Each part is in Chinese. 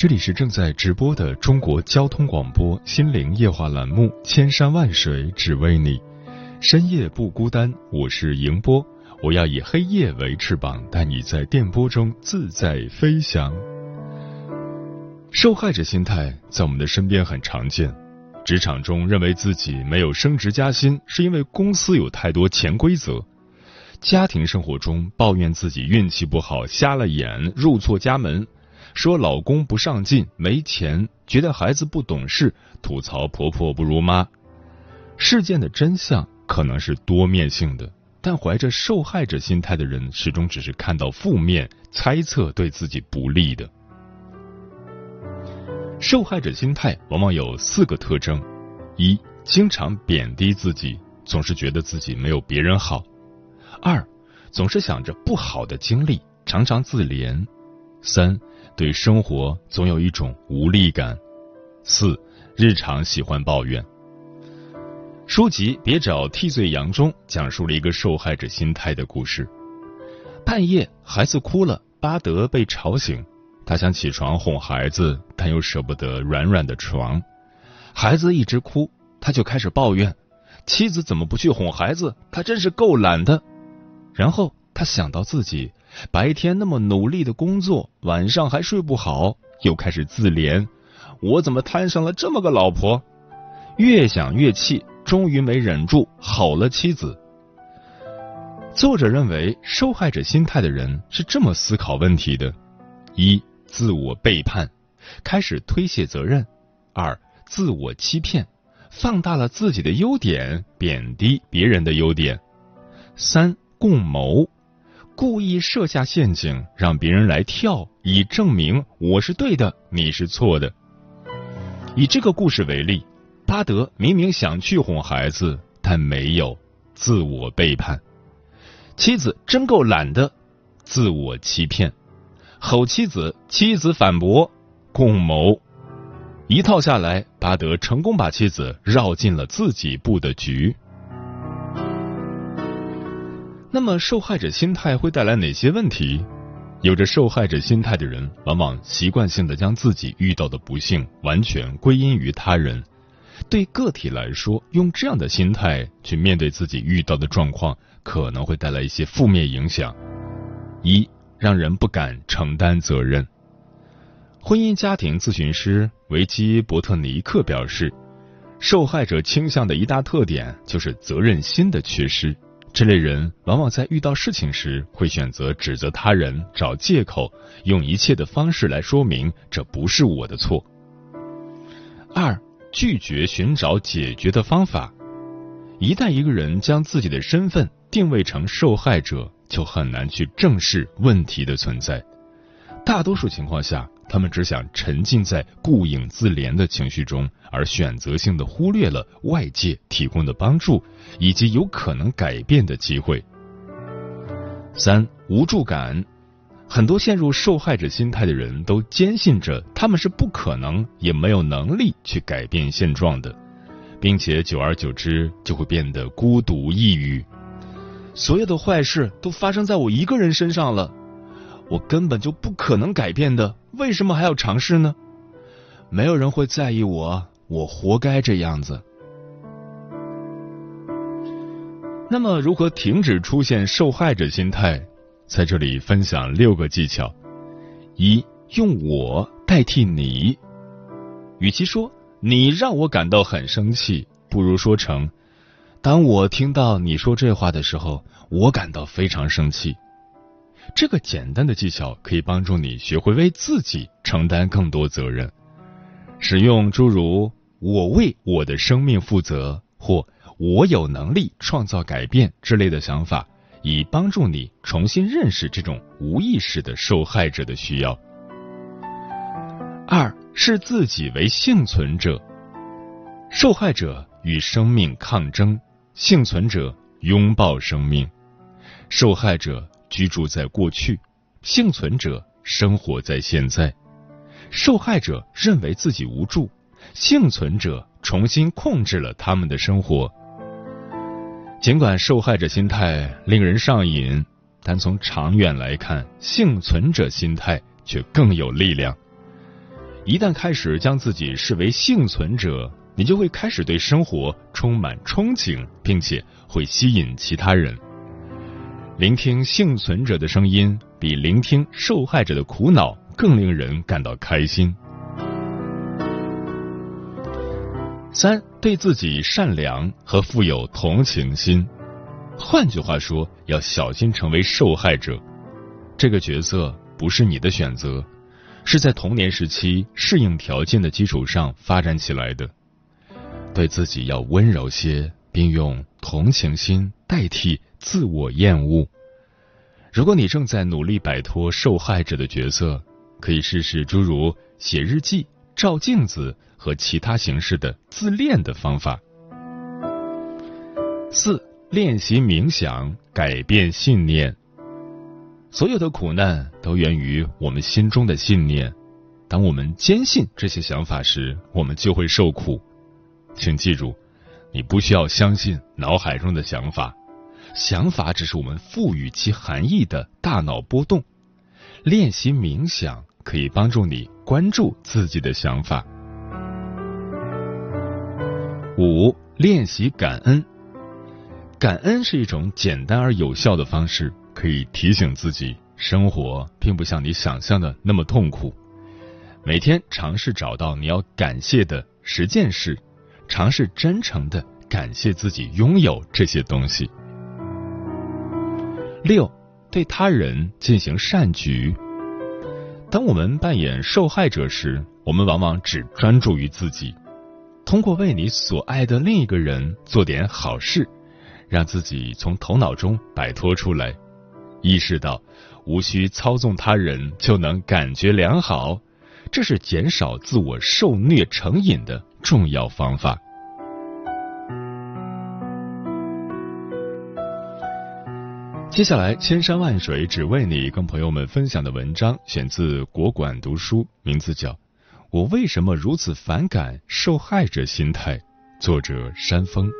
这里是正在直播的中国交通广播心灵夜话栏目《千山万水只为你》，深夜不孤单，我是迎波，我要以黑夜为翅膀，带你在电波中自在飞翔。受害者心态在我们的身边很常见，职场中认为自己没有升职加薪，是因为公司有太多潜规则。家庭生活中抱怨自己运气不好，瞎了眼，入错家门；说老公不上进，没钱；觉得孩子不懂事，吐槽婆婆不如妈。事件的真相可能是多面性的，但怀着受害者心态的人，始终只是看到负面，猜测对自己不利的。受害者心态往往有四个特征：一、经常贬低自己，总是觉得自己没有别人好。二，总是想着不好的经历，常常自怜；三，对生活总有一种无力感；四，日常喜欢抱怨。书籍《别找替罪羊》中讲述了一个受害者心态的故事。半夜，孩子哭了，巴德被吵醒，他想起床哄孩子，但又舍不得软软的床。孩子一直哭，他就开始抱怨：妻子怎么不去哄孩子？他真是够懒的。然后他想到自己白天那么努力的工作，晚上还睡不好，又开始自怜：我怎么摊上了这么个老婆？越想越气，终于没忍住吼了妻子。作者认为，受害者心态的人是这么思考问题的：一、自我背叛，开始推卸责任；二、自我欺骗，放大了自己的优点，贬低别人的优点；三。共谋，故意设下陷阱，让别人来跳，以证明我是对的，你是错的。以这个故事为例，巴德明明想去哄孩子，但没有，自我背叛；妻子真够懒的，自我欺骗；吼妻子，妻子反驳，共谋。一套下来，巴德成功把妻子绕进了自己布的局。那么，受害者心态会带来哪些问题？有着受害者心态的人，往往习惯性的将自己遇到的不幸完全归因于他人。对个体来说，用这样的心态去面对自己遇到的状况，可能会带来一些负面影响。一，让人不敢承担责任。婚姻家庭咨询师维基伯特尼克表示，受害者倾向的一大特点就是责任心的缺失。这类人往往在遇到事情时，会选择指责他人、找借口，用一切的方式来说明这不是我的错。二、拒绝寻找解决的方法。一旦一个人将自己的身份定位成受害者，就很难去正视问题的存在。大多数情况下，他们只想沉浸在顾影自怜的情绪中，而选择性的忽略了外界提供的帮助以及有可能改变的机会。三无助感，很多陷入受害者心态的人都坚信着他们是不可能也没有能力去改变现状的，并且久而久之就会变得孤独抑郁。所有的坏事都发生在我一个人身上了。我根本就不可能改变的，为什么还要尝试呢？没有人会在意我，我活该这样子。那么，如何停止出现受害者心态？在这里分享六个技巧：一、用我代替你。与其说你让我感到很生气，不如说成当我听到你说这话的时候，我感到非常生气。这个简单的技巧可以帮助你学会为自己承担更多责任。使用诸如“我为我的生命负责”或“我有能力创造改变”之类的想法，以帮助你重新认识这种无意识的受害者的需要。二视自己为幸存者，受害者与生命抗争，幸存者拥抱生命，受害者。居住在过去，幸存者生活在现在，受害者认为自己无助，幸存者重新控制了他们的生活。尽管受害者心态令人上瘾，但从长远来看，幸存者心态却更有力量。一旦开始将自己视为幸存者，你就会开始对生活充满憧憬，并且会吸引其他人。聆听幸存者的声音，比聆听受害者的苦恼更令人感到开心。三，对自己善良和富有同情心。换句话说，要小心成为受害者。这个角色不是你的选择，是在童年时期适应条件的基础上发展起来的。对自己要温柔些，并用同情心代替。自我厌恶。如果你正在努力摆脱受害者的角色，可以试试诸如写日记、照镜子和其他形式的自恋的方法。四、练习冥想，改变信念。所有的苦难都源于我们心中的信念。当我们坚信这些想法时，我们就会受苦。请记住，你不需要相信脑海中的想法。想法只是我们赋予其含义的大脑波动。练习冥想可以帮助你关注自己的想法。五、练习感恩。感恩是一种简单而有效的方式，可以提醒自己，生活并不像你想象的那么痛苦。每天尝试找到你要感谢的十件事，尝试真诚的感谢自己拥有这些东西。六，对他人进行善举。当我们扮演受害者时，我们往往只专注于自己。通过为你所爱的另一个人做点好事，让自己从头脑中摆脱出来，意识到无需操纵他人就能感觉良好，这是减少自我受虐成瘾的重要方法。接下来，千山万水只为你，跟朋友们分享的文章选自国馆读书，名字叫《我为什么如此反感受害者心态》，作者山峰。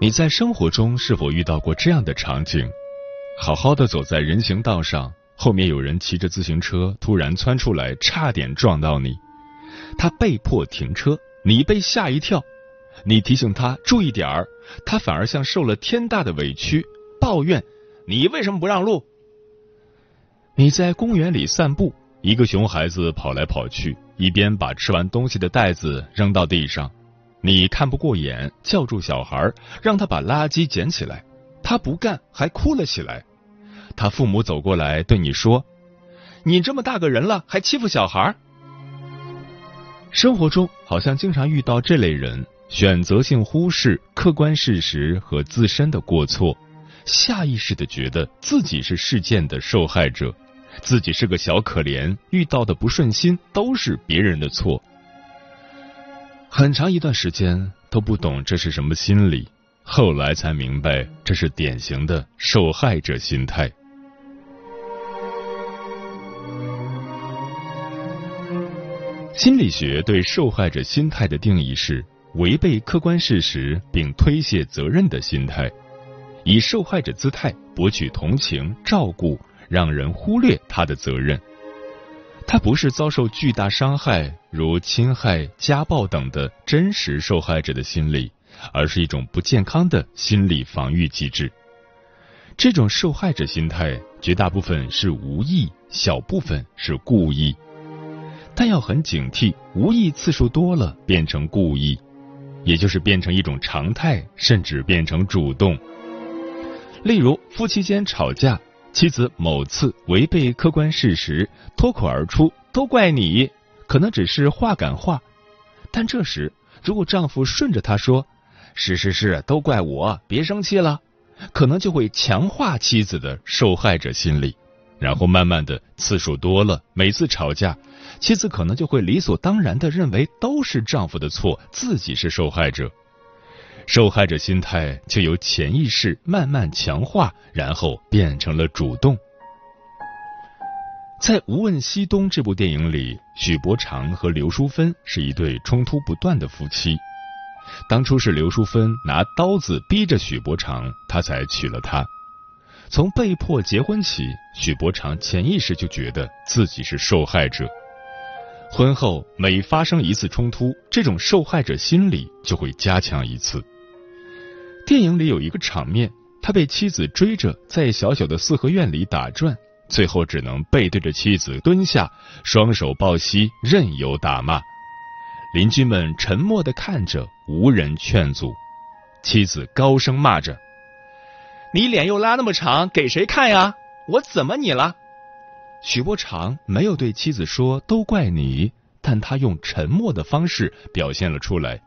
你在生活中是否遇到过这样的场景？好好的走在人行道上，后面有人骑着自行车突然窜出来，差点撞到你。他被迫停车，你被吓一跳。你提醒他注意点儿，他反而像受了天大的委屈，抱怨你为什么不让路。你在公园里散步，一个熊孩子跑来跑去，一边把吃完东西的袋子扔到地上。你看不过眼，叫住小孩，让他把垃圾捡起来。他不干，还哭了起来。他父母走过来对你说：“你这么大个人了，还欺负小孩。”生活中好像经常遇到这类人，选择性忽视客观事实和自身的过错，下意识的觉得自己是事件的受害者，自己是个小可怜，遇到的不顺心都是别人的错。很长一段时间都不懂这是什么心理。后来才明白，这是典型的受害者心态。心理学对受害者心态的定义是：违背客观事实并推卸责任的心态，以受害者姿态博取同情、照顾，让人忽略他的责任。他不是遭受巨大伤害，如侵害、家暴等的真实受害者的心理，而是一种不健康的心理防御机制。这种受害者心态，绝大部分是无意，小部分是故意。但要很警惕，无意次数多了变成故意，也就是变成一种常态，甚至变成主动。例如，夫妻间吵架，妻子某次违背客观事实，脱口而出“都怪你”，可能只是话赶话，但这时如果丈夫顺着她说“是是是，都怪我，别生气了”，可能就会强化妻子的受害者心理，然后慢慢的次数多了，每次吵架。妻子可能就会理所当然的认为都是丈夫的错，自己是受害者，受害者心态就由潜意识慢慢强化，然后变成了主动。在《无问西东》这部电影里，许伯常和刘淑芬是一对冲突不断的夫妻。当初是刘淑芬拿刀子逼着许伯常，他才娶了她。从被迫结婚起，许伯常潜意识就觉得自己是受害者。婚后每发生一次冲突，这种受害者心理就会加强一次。电影里有一个场面，他被妻子追着在小小的四合院里打转，最后只能背对着妻子蹲下，双手抱膝，任由打骂。邻居们沉默的看着，无人劝阻。妻子高声骂着：“你脸又拉那么长，给谁看呀？我怎么你了？”许伯常没有对妻子说“都怪你”，但他用沉默的方式表现了出来。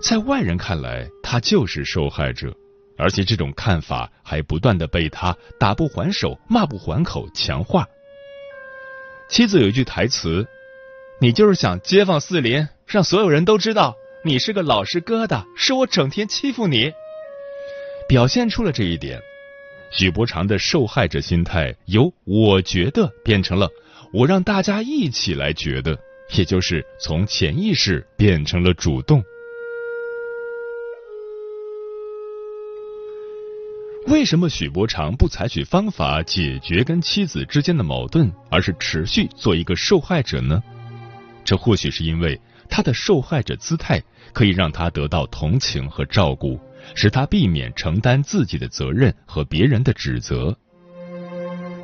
在外人看来，他就是受害者，而且这种看法还不断的被他打不还手、骂不还口强化。妻子有一句台词：“你就是想街坊四邻让所有人都知道你是个老实疙瘩，是我整天欺负你。”表现出了这一点。许伯常的受害者心态由“我觉得”变成了“我让大家一起来觉得”，也就是从潜意识变成了主动。为什么许伯常不采取方法解决跟妻子之间的矛盾，而是持续做一个受害者呢？这或许是因为他的受害者姿态可以让他得到同情和照顾。使他避免承担自己的责任和别人的指责。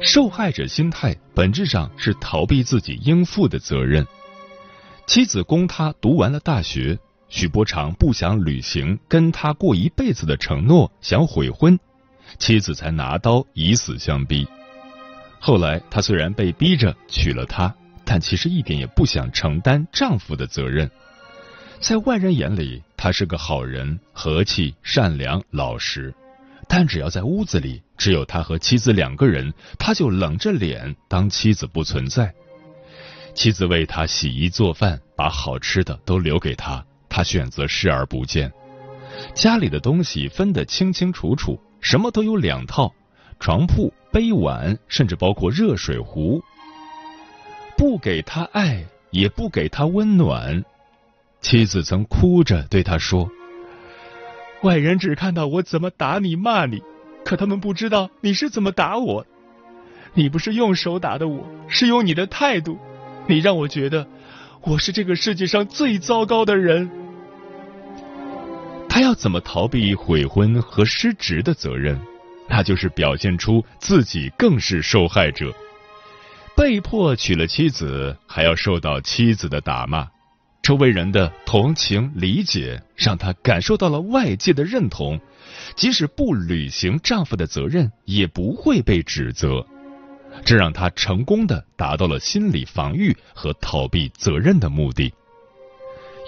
受害者心态本质上是逃避自己应负的责任。妻子供他读完了大学，许伯常不想履行跟他过一辈子的承诺，想悔婚，妻子才拿刀以死相逼。后来他虽然被逼着娶了她，但其实一点也不想承担丈夫的责任。在外人眼里，他是个好人，和气、善良、老实。但只要在屋子里，只有他和妻子两个人，他就冷着脸当妻子不存在。妻子为他洗衣做饭，把好吃的都留给他，他选择视而不见。家里的东西分得清清楚楚，什么都有两套：床铺、杯碗，甚至包括热水壶。不给他爱，也不给他温暖。妻子曾哭着对他说：“外人只看到我怎么打你骂你，可他们不知道你是怎么打我。你不是用手打的我，是用你的态度。你让我觉得我是这个世界上最糟糕的人。”他要怎么逃避悔婚和失职的责任？那就是表现出自己更是受害者，被迫娶了妻子，还要受到妻子的打骂。周围人的同情理解让她感受到了外界的认同，即使不履行丈夫的责任，也不会被指责。这让她成功的达到了心理防御和逃避责任的目的。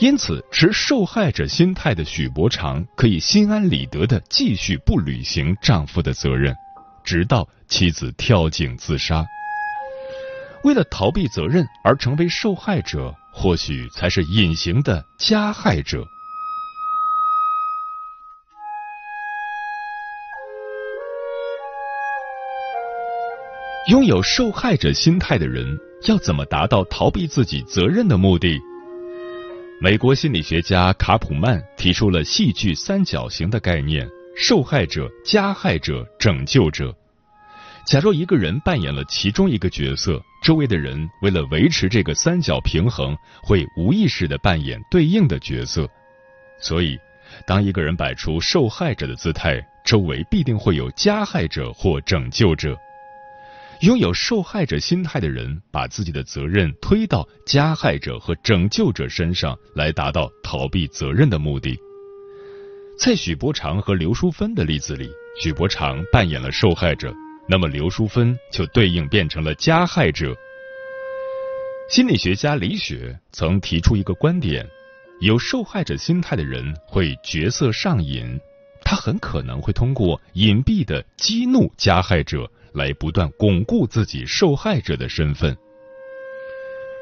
因此，持受害者心态的许伯常可以心安理得的继续不履行丈夫的责任，直到妻子跳井自杀。为了逃避责任而成为受害者。或许才是隐形的加害者。拥有受害者心态的人，要怎么达到逃避自己责任的目的？美国心理学家卡普曼提出了戏剧三角形的概念：受害者、加害者、拯救者。假若一个人扮演了其中一个角色，周围的人为了维持这个三角平衡，会无意识的扮演对应的角色。所以，当一个人摆出受害者的姿态，周围必定会有加害者或拯救者。拥有受害者心态的人，把自己的责任推到加害者和拯救者身上，来达到逃避责任的目的。在许伯常和刘淑芬的例子里，许伯常扮演了受害者，那么刘淑芬就对应变成了加害者。心理学家李雪曾提出一个观点：有受害者心态的人会角色上瘾，他很可能会通过隐蔽的激怒加害者。来不断巩固自己受害者的身份。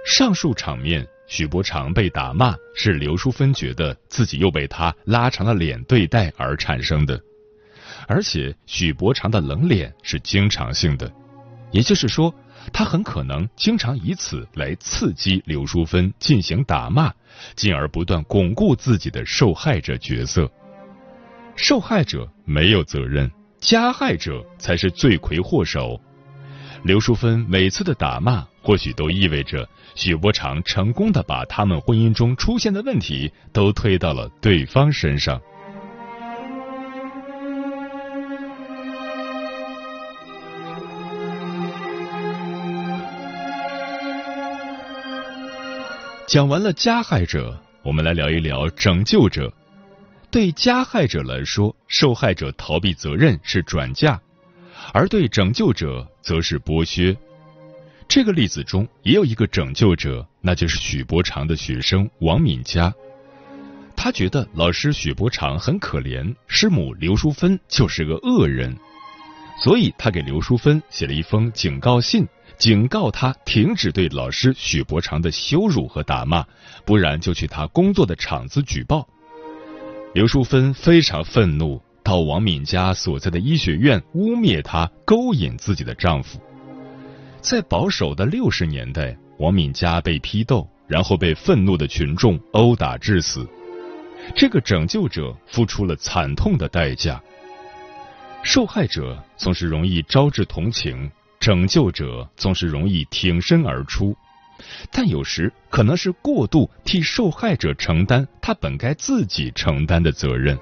上述场面，许伯常被打骂，是刘淑芬觉得自己又被他拉长了脸对待而产生的。而且，许伯常的冷脸是经常性的，也就是说，他很可能经常以此来刺激刘淑芬进行打骂，进而不断巩固自己的受害者角色。受害者没有责任。加害者才是罪魁祸首。刘淑芬每次的打骂，或许都意味着许伯常成功的把他们婚姻中出现的问题都推到了对方身上。讲完了加害者，我们来聊一聊拯救者。对加害者来说，受害者逃避责任是转嫁，而对拯救者则是剥削。这个例子中也有一个拯救者，那就是许伯常的学生王敏佳。他觉得老师许伯常很可怜，师母刘淑芬就是个恶人，所以他给刘淑芬写了一封警告信，警告他停止对老师许伯常的羞辱和打骂，不然就去他工作的厂子举报。刘淑芬非常愤怒，到王敏佳所在的医学院污蔑她勾引自己的丈夫。在保守的六十年代，王敏佳被批斗，然后被愤怒的群众殴打致死。这个拯救者付出了惨痛的代价。受害者总是容易招致同情，拯救者总是容易挺身而出。但有时可能是过度替受害者承担他本该自己承担的责任。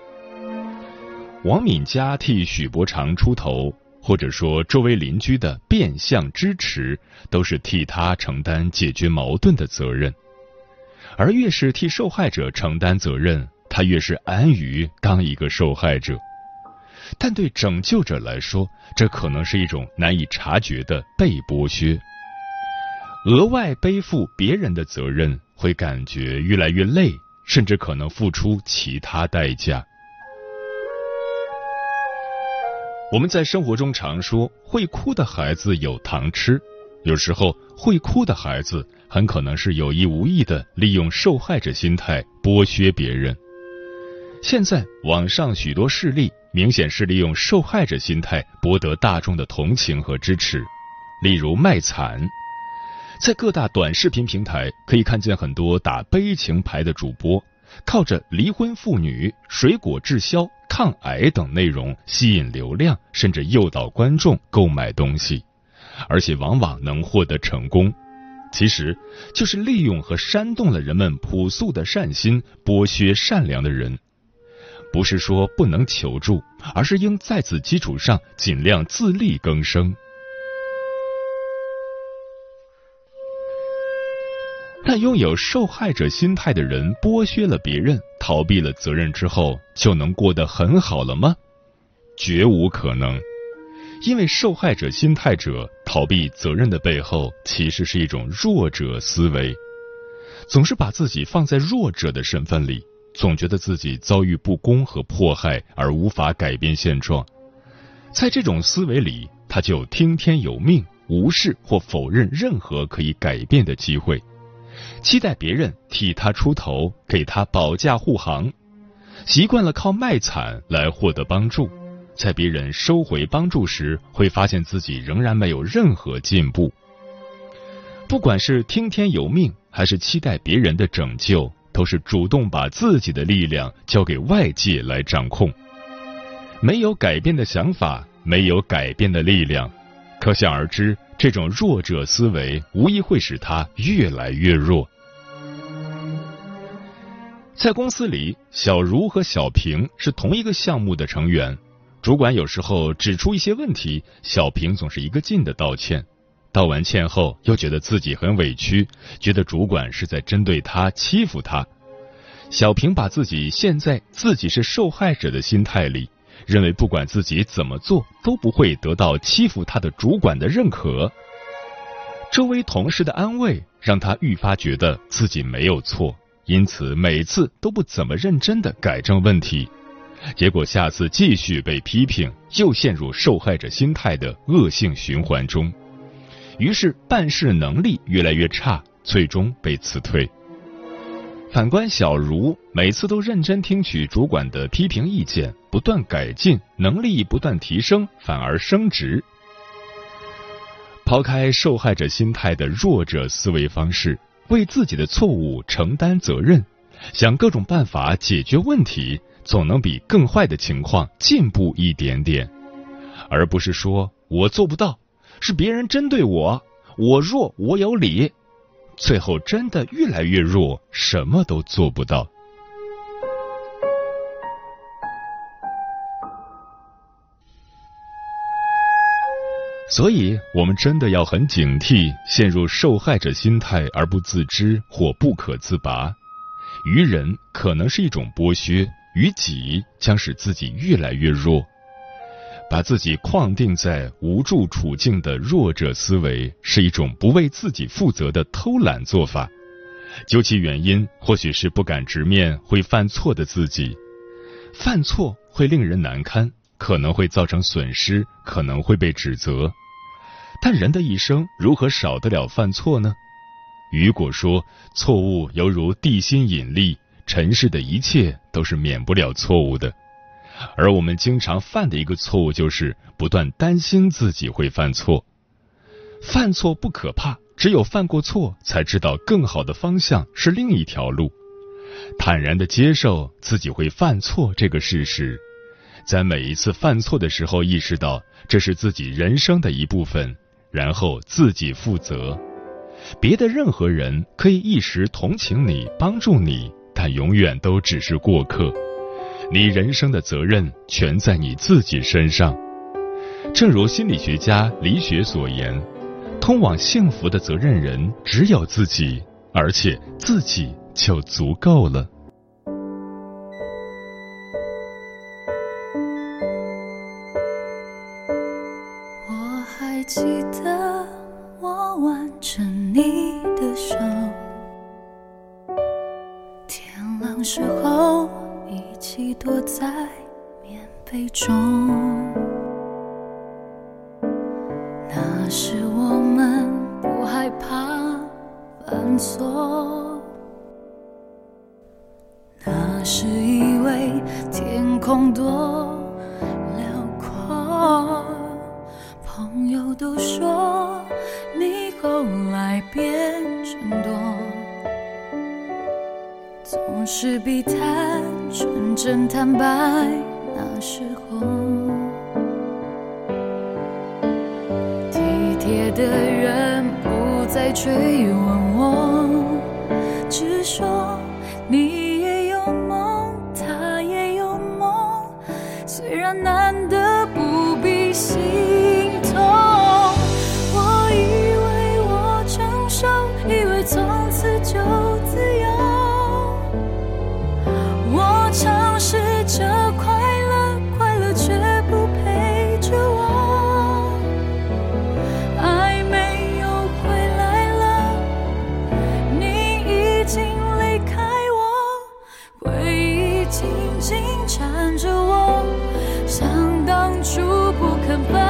王敏佳替许伯常出头，或者说周围邻居的变相支持，都是替他承担解决矛盾的责任。而越是替受害者承担责任，他越是安于当一个受害者。但对拯救者来说，这可能是一种难以察觉的被剥削。额外背负别人的责任，会感觉越来越累，甚至可能付出其他代价。我们在生活中常说，会哭的孩子有糖吃。有时候，会哭的孩子很可能是有意无意的利用受害者心态剥削别人。现在，网上许多事例明显是利用受害者心态博得大众的同情和支持，例如卖惨。在各大短视频平台，可以看见很多打悲情牌的主播，靠着离婚妇女、水果滞销、抗癌等内容吸引流量，甚至诱导观众购买东西，而且往往能获得成功。其实，就是利用和煽动了人们朴素的善心，剥削善良的人。不是说不能求助，而是应在此基础上尽量自力更生。但拥有受害者心态的人，剥削了别人，逃避了责任之后，就能过得很好了吗？绝无可能。因为受害者心态者逃避责任的背后，其实是一种弱者思维，总是把自己放在弱者的身份里，总觉得自己遭遇不公和迫害而无法改变现状。在这种思维里，他就听天由命，无视或否认任何可以改变的机会。期待别人替他出头，给他保驾护航，习惯了靠卖惨来获得帮助，在别人收回帮助时，会发现自己仍然没有任何进步。不管是听天由命，还是期待别人的拯救，都是主动把自己的力量交给外界来掌控。没有改变的想法，没有改变的力量，可想而知，这种弱者思维无疑会使他越来越弱。在公司里，小茹和小平是同一个项目的成员。主管有时候指出一些问题，小平总是一个劲的道歉。道完歉后，又觉得自己很委屈，觉得主管是在针对他、欺负他。小平把自己现在自己是受害者的心态里，认为不管自己怎么做，都不会得到欺负他的主管的认可。周围同事的安慰，让他愈发觉得自己没有错。因此，每次都不怎么认真的改正问题，结果下次继续被批评，又陷入受害者心态的恶性循环中，于是办事能力越来越差，最终被辞退。反观小茹，每次都认真听取主管的批评意见，不断改进，能力不断提升，反而升职。抛开受害者心态的弱者思维方式。为自己的错误承担责任，想各种办法解决问题，总能比更坏的情况进步一点点，而不是说我做不到，是别人针对我，我弱我有理，最后真的越来越弱，什么都做不到。所以，我们真的要很警惕陷入受害者心态而不自知或不可自拔。于人可能是一种剥削，于己将使自己越来越弱。把自己框定在无助处境的弱者思维，是一种不为自己负责的偷懒做法。究其原因，或许是不敢直面会犯错的自己。犯错会令人难堪。可能会造成损失，可能会被指责，但人的一生如何少得了犯错呢？雨果说：“错误犹如地心引力，尘世的一切都是免不了错误的。”而我们经常犯的一个错误就是不断担心自己会犯错。犯错不可怕，只有犯过错，才知道更好的方向是另一条路。坦然的接受自己会犯错这个事实。在每一次犯错的时候，意识到这是自己人生的一部分，然后自己负责。别的任何人可以一时同情你、帮助你，但永远都只是过客。你人生的责任全在你自己身上。正如心理学家李雪所言：“通往幸福的责任人只有自己，而且自己就足够了。”是比太纯真坦白那时候，体贴的人不再追问我，只说缠着我像当初不肯放